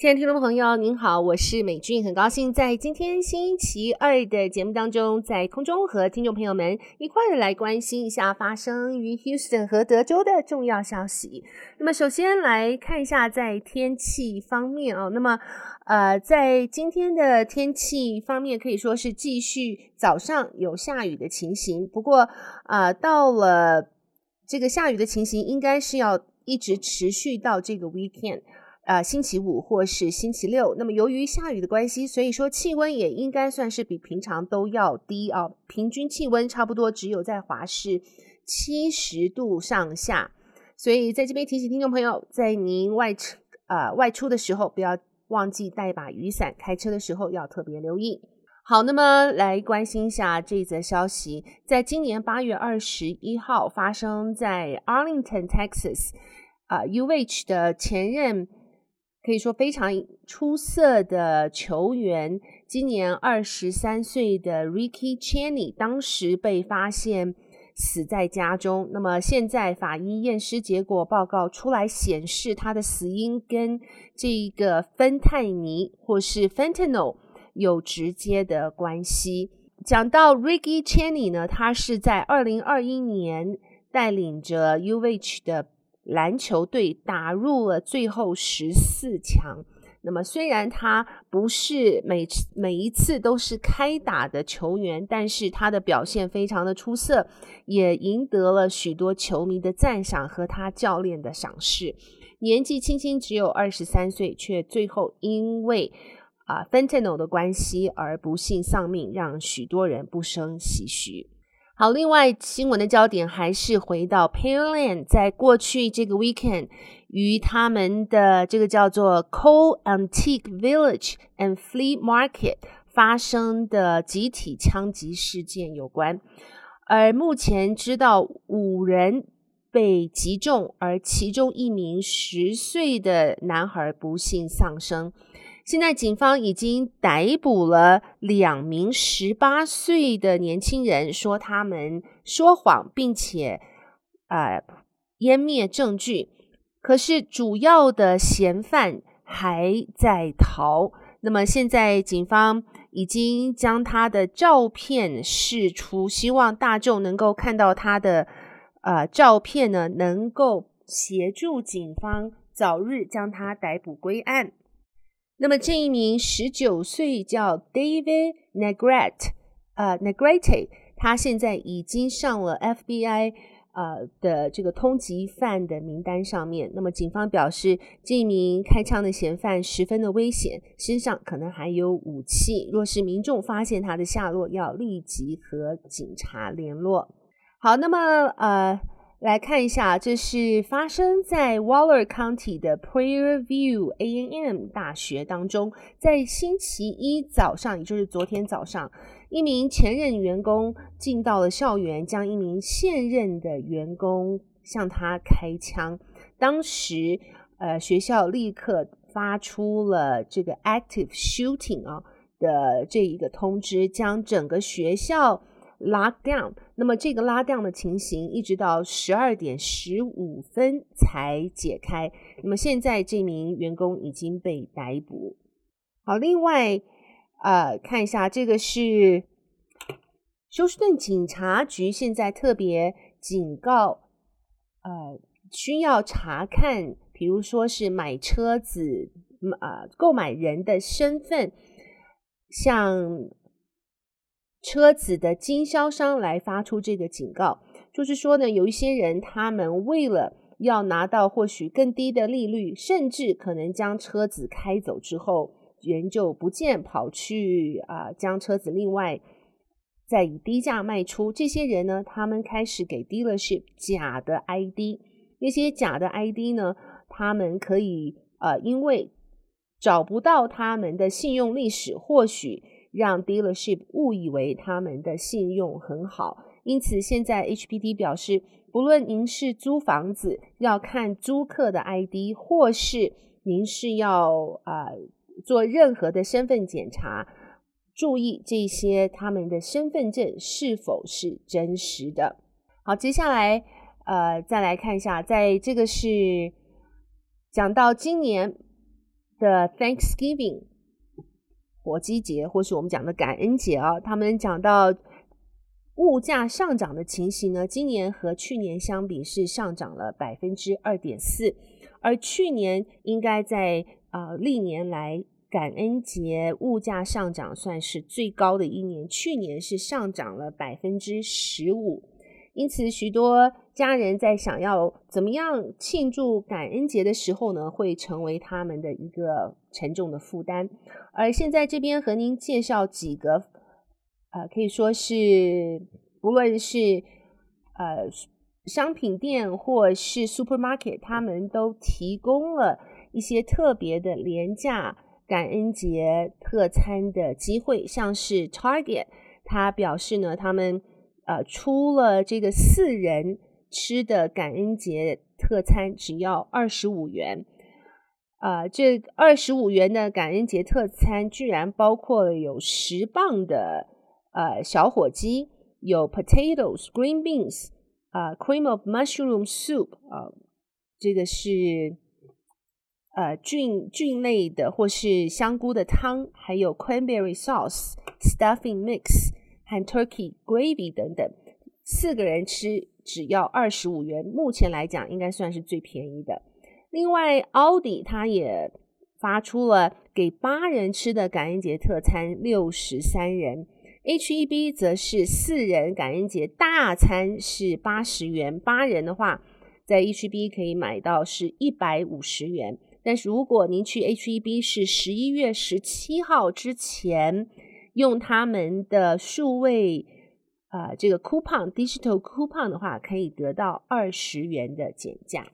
亲爱的听众朋友，您好，我是美俊，很高兴在今天星期二的节目当中，在空中和听众朋友们一块儿来关心一下发生于 Houston 和德州的重要消息。那么，首先来看一下在天气方面哦，那么呃，在今天的天气方面，可以说是继续早上有下雨的情形，不过呃，到了这个下雨的情形，应该是要一直持续到这个 weekend。呃，星期五或是星期六，那么由于下雨的关系，所以说气温也应该算是比平常都要低啊，平均气温差不多只有在华氏七十度上下。所以在这边提醒听众朋友，在您外出呃外出的时候，不要忘记带把雨伞，开车的时候要特别留意。好，那么来关心一下这则消息，在今年八月二十一号发生在 Arlington, Texas，啊、呃、UH 的前任。可以说非常出色的球员，今年二十三岁的 Ricky Cheney 当时被发现死在家中。那么现在法医验尸结果报告出来显示，他的死因跟这个芬太尼或是 Fentanyl 有直接的关系。讲到 Ricky Cheney 呢，他是在二零二一年带领着 UH 的。篮球队打入了最后十四强。那么，虽然他不是每次每一次都是开打的球员，但是他的表现非常的出色，也赢得了许多球迷的赞赏和他教练的赏识。年纪轻轻只有二十三岁，却最后因为啊、fentanyl 的关系而不幸丧命，让许多人不胜唏嘘。好，另外新闻的焦点还是回到 Pearland，在过去这个 weekend 与他们的这个叫做 Coal Antique Village and Flea Market 发生的集体枪击事件有关，而目前知道五人被击中，而其中一名十岁的男孩不幸丧生。现在警方已经逮捕了两名十八岁的年轻人，说他们说谎，并且呃湮灭证据。可是主要的嫌犯还在逃。那么现在警方已经将他的照片释出，希望大众能够看到他的呃照片呢，能够协助警方早日将他逮捕归案。那么这一名十九岁叫 David Negrete，呃，Negrete，他现在已经上了 FBI 呃的这个通缉犯的名单上面。那么警方表示，这一名开枪的嫌犯十分的危险，身上可能还有武器。若是民众发现他的下落，要立即和警察联络。好，那么呃。来看一下，这是发生在 Waller County 的 Prairie View A&M 大学当中，在星期一早上，也就是昨天早上，一名前任员工进到了校园，将一名现任的员工向他开枪。当时，呃，学校立刻发出了这个 Active Shooting 啊的这一个通知，将整个学校。Lock down，那么这个拉 down 的情形一直到十二点十五分才解开。那么现在这名员工已经被逮捕。好，另外，呃，看一下这个是休斯顿警察局现在特别警告，呃，需要查看，比如说是买车子，呃，购买人的身份，像。车子的经销商来发出这个警告，就是说呢，有一些人他们为了要拿到或许更低的利率，甚至可能将车子开走之后，人就不见，跑去啊、将车子另外再以低价卖出。这些人呢，他们开始给 dealership 假的 ID，那些假的 ID 呢，他们可以呃因为找不到他们的信用历史，或许。让 dealership 误以为他们的信用很好，因此现在 HPD 表示，不论您是租房子要看租客的 ID，或是您是要啊、呃、做任何的身份检查，注意这些他们的身份证是否是真实的。好，接下来呃再来看一下，在这个是讲到今年的 Thanksgiving 火鸡节，或是我们讲的感恩节啊，他们讲到。物价上涨的情形呢，今年和去年相比是上涨了百分之二点四，而去年应该在呃历年来感恩节物价上涨算是最高的一年，去年是上涨了百分之十五，因此许多家人在想要怎么样庆祝感恩节的时候呢，会成为他们的一个沉重的负担。而现在这边和您介绍几个。呃，可以说是，不论是呃商品店或是 supermarket，他们都提供了一些特别的廉价感恩节特餐的机会。像是 Target，他表示呢，他们呃出了这个四人吃的感恩节特餐，只要二十五元。呃，这二十五元的感恩节特餐居然包括了有十磅的。呃，小火鸡有 potatoes、green beans，呃，cream of mushroom soup，呃，这个是呃菌菌类的或是香菇的汤，还有 cranberry sauce、stuffing mix 和 turkey gravy 等等，四个人吃只要二十五元，目前来讲应该算是最便宜的。另外，奥迪它也发出了给八人吃的感恩节特餐，六十三人。H-E-B 则是四人感恩节大餐是八十元，八人的话在 H-E-B 可以买到是一百五十元。但是如果您去 H-E-B 是十一月十七号之前用他们的数位啊、呃、这个 coupon digital coupon 的话，可以得到二十元的减价。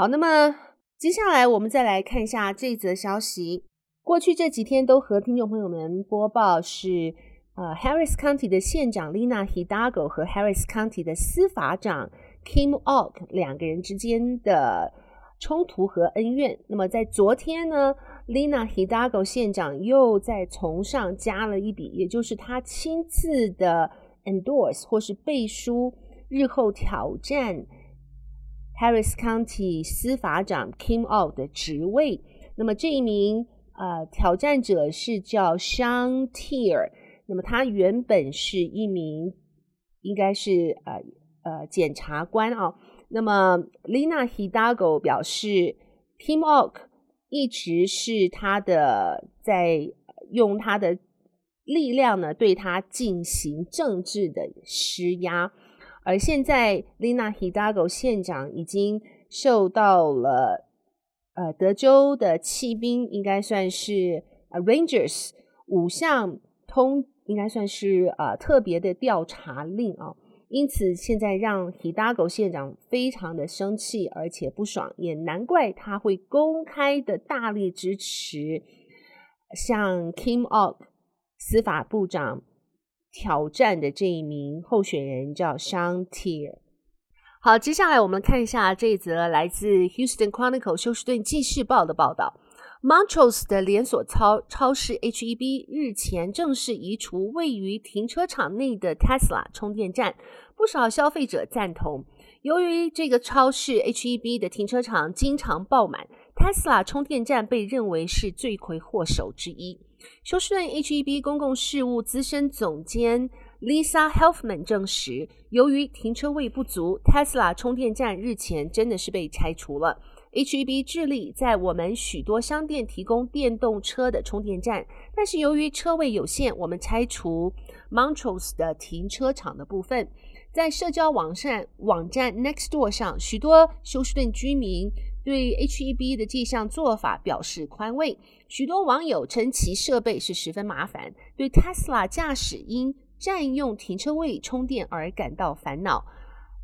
好，那么接下来我们再来看一下这则消息。过去这几天都和听众朋友们播报是。呃，Harris County 的县长 Lina Hidalgo 和 Harris County 的司法长 Kim Ogg 两个人之间的冲突和恩怨。那么在昨天呢，Lina Hidalgo 县长又在从上加了一笔，也就是他亲自的 endorse 或是背书，日后挑战 Harris County 司法长 Kim Ogg 的职位。那么这一名呃挑战者是叫 Sean Teare。那么他原本是一名，应该是呃呃检察官啊。那么 Lina Hidalgo 表示，Kim Ogg 一直是他的在用他的力量呢对他进行政治的施压，而现在 Lina Hidalgo 县长已经受到了呃德州的骑兵，应该算是 Rangers 五项通。应该算是呃特别的调查令啊，因此现在让 Hidalgo 县长非常的生气，而且不爽，也难怪他会公开的大力支持像 Kim Og 司法部长挑战的这一名候选人叫 Shantir。好，接下来我们看一下这一则来自 Houston Chronicle 休斯顿纪事报的报道。Montrose 的连锁超超市 H-E-B 日前正式移除位于停车场内的 Tesla 充电站，不少消费者赞同。由于这个超市 H-E-B 的停车场经常爆满，Tesla 充电站被认为是罪魁祸首之一。休斯顿 H-E-B 公共事务资深总监 Lisa Helfman 证实，由于停车位不足，Tesla 充电站日前真的是被拆除了。H-E-B 致力在我们许多商店提供电动车的充电站，但是由于车位有限，我们拆除 Montrose 的停车场的部分。在社交网站网站 Nextdoor 上，许多休斯顿居民对 H-E-B 的这项做法表示宽慰。许多网友称其设备是十分麻烦，对 Tesla 驾驶因占用停车位充电而感到烦恼。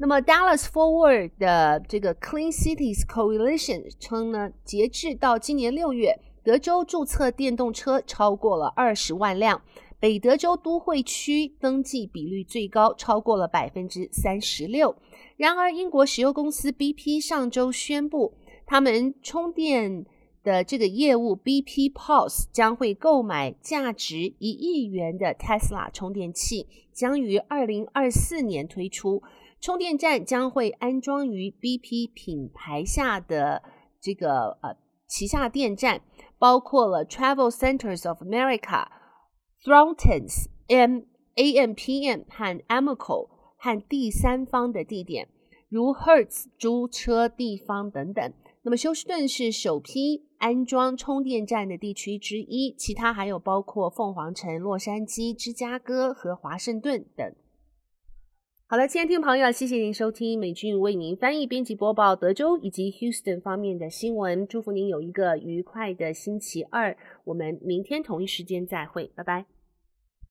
那么，Dallas Forward 的这个 Clean Cities Coalition 称呢，截至到今年六月，德州注册电动车超过了二十万辆，北德州都会区登记比率最高，超过了百分之三十六。然而，英国石油公司 BP 上周宣布，他们充电的这个业务 BP Pulse 将会购买价值一亿元的 Tesla 充电器，将于二零二四年推出。充电站将会安装于 BP 品牌下的这个呃旗下电站，包括了 Travel Centers of America、Thorntons、M、AMPM 和 Amoco 和第三方的地点，如 Hertz 租车地方等等。那么休斯顿是首批安装充电站的地区之一，其他还有包括凤凰城、洛杉矶、芝加哥和华盛顿等。好了，亲爱的听众朋友，谢谢您收听美俊为您翻译、编辑、播报德州以及 Houston 方面的新闻。祝福您有一个愉快的星期二。我们明天同一时间再会，拜拜。